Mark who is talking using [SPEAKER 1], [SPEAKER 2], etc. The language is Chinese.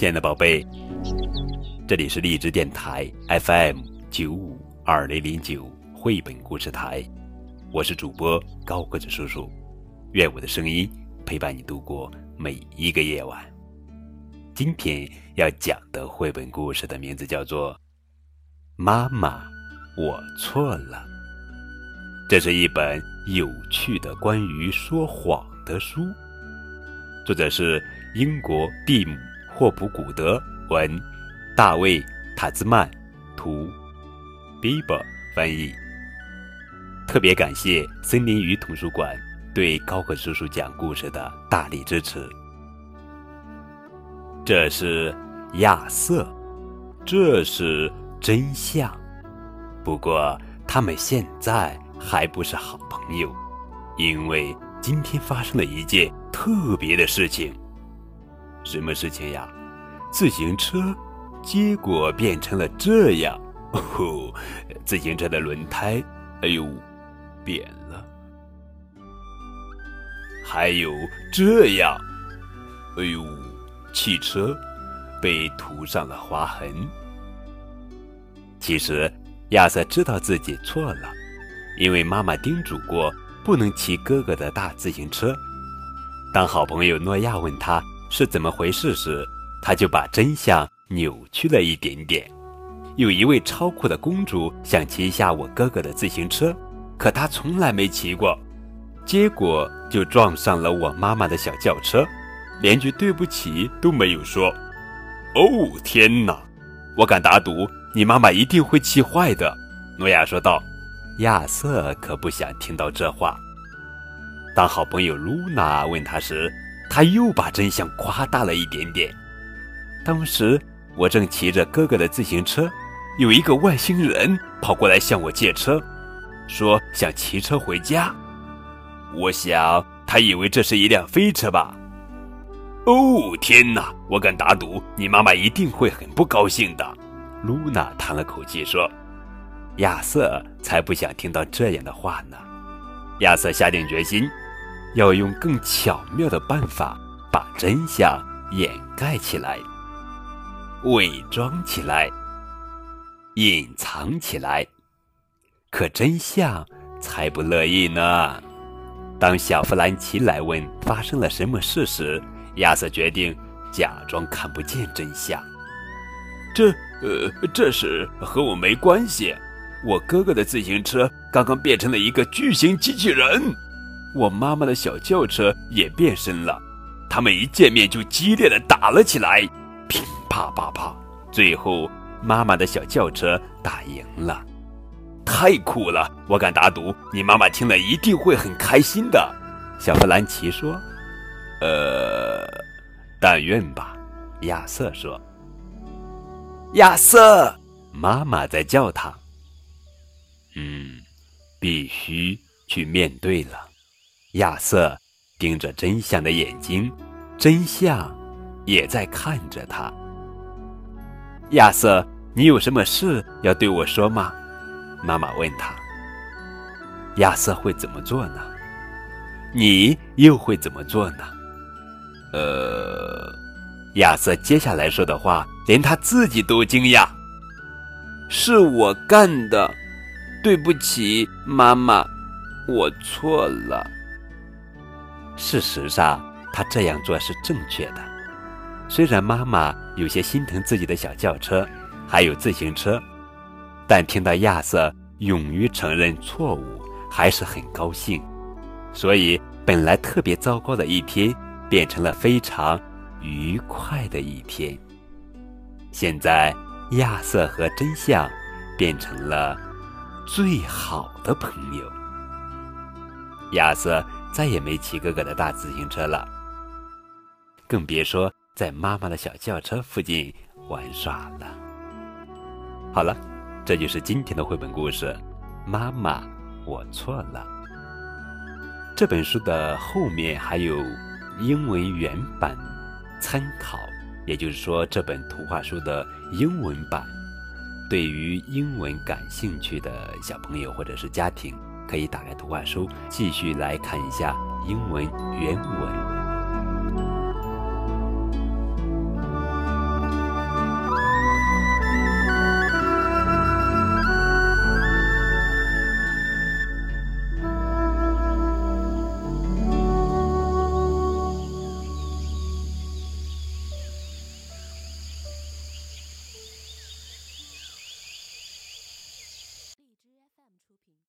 [SPEAKER 1] 亲爱的宝贝，这里是荔枝电台 FM 九五二零零九绘本故事台，我是主播高个子叔叔，愿我的声音陪伴你度过每一个夜晚。今天要讲的绘本故事的名字叫做《妈妈，我错了》。这是一本有趣的关于说谎的书，作者是英国蒂姆。霍普古德文，大卫塔兹曼图，Biber 翻译。特别感谢森林鱼图书馆对高个叔叔讲故事的大力支持。这是亚瑟，这是真相。不过他们现在还不是好朋友，因为今天发生了一件特别的事情。什么事情呀？自行车，结果变成了这样。哦，自行车的轮胎，哎呦，扁了。还有这样，哎呦，汽车被涂上了划痕。其实亚瑟知道自己错了，因为妈妈叮嘱过不能骑哥哥的大自行车。当好朋友诺亚问他。是怎么回事时，他就把真相扭曲了一点点。有一位超酷的公主想骑一下我哥哥的自行车，可她从来没骑过，结果就撞上了我妈妈的小轿车，连句对不起都没有说。哦天哪！我敢打赌，你妈妈一定会气坏的。”诺亚说道。亚瑟可不想听到这话。当好朋友露娜问他时，他又把真相夸大了一点点。当时我正骑着哥哥的自行车，有一个外星人跑过来向我借车，说想骑车回家。我想他以为这是一辆飞车吧。哦天哪！我敢打赌，你妈妈一定会很不高兴的。露娜叹了口气说：“亚瑟才不想听到这样的话呢。”亚瑟下定决心。要用更巧妙的办法把真相掩盖起来、伪装起来、隐藏起来，可真相才不乐意呢。当小弗兰奇来问发生了什么事时，亚瑟决定假装看不见真相。这……呃，这事和我没关系。我哥哥的自行车刚刚变成了一个巨型机器人。我妈妈的小轿车也变身了，他们一见面就激烈的打了起来，啪啪啪。最后，妈妈的小轿车打赢了，太酷了！我敢打赌，你妈妈听了一定会很开心的。小弗兰奇说：“呃，但愿吧。”亚瑟说：“亚瑟，妈妈在叫他。嗯，必须去面对了。”亚瑟盯着真相的眼睛，真相也在看着他。亚瑟，你有什么事要对我说吗？妈妈问他。亚瑟会怎么做呢？你又会怎么做呢？呃，亚瑟接下来说的话，连他自己都惊讶。是我干的，对不起，妈妈，我错了。事实上，他这样做是正确的。虽然妈妈有些心疼自己的小轿车，还有自行车，但听到亚瑟勇于承认错误，还是很高兴。所以，本来特别糟糕的一天，变成了非常愉快的一天。现在，亚瑟和真相变成了最好的朋友。亚瑟。再也没骑哥哥的大自行车了，更别说在妈妈的小轿车附近玩耍了。好了，这就是今天的绘本故事。妈妈，我错了。这本书的后面还有英文原版参考，也就是说，这本图画书的英文版，对于英文感兴趣的小朋友或者是家庭。可以打开图画书，继续来看一下英文原文。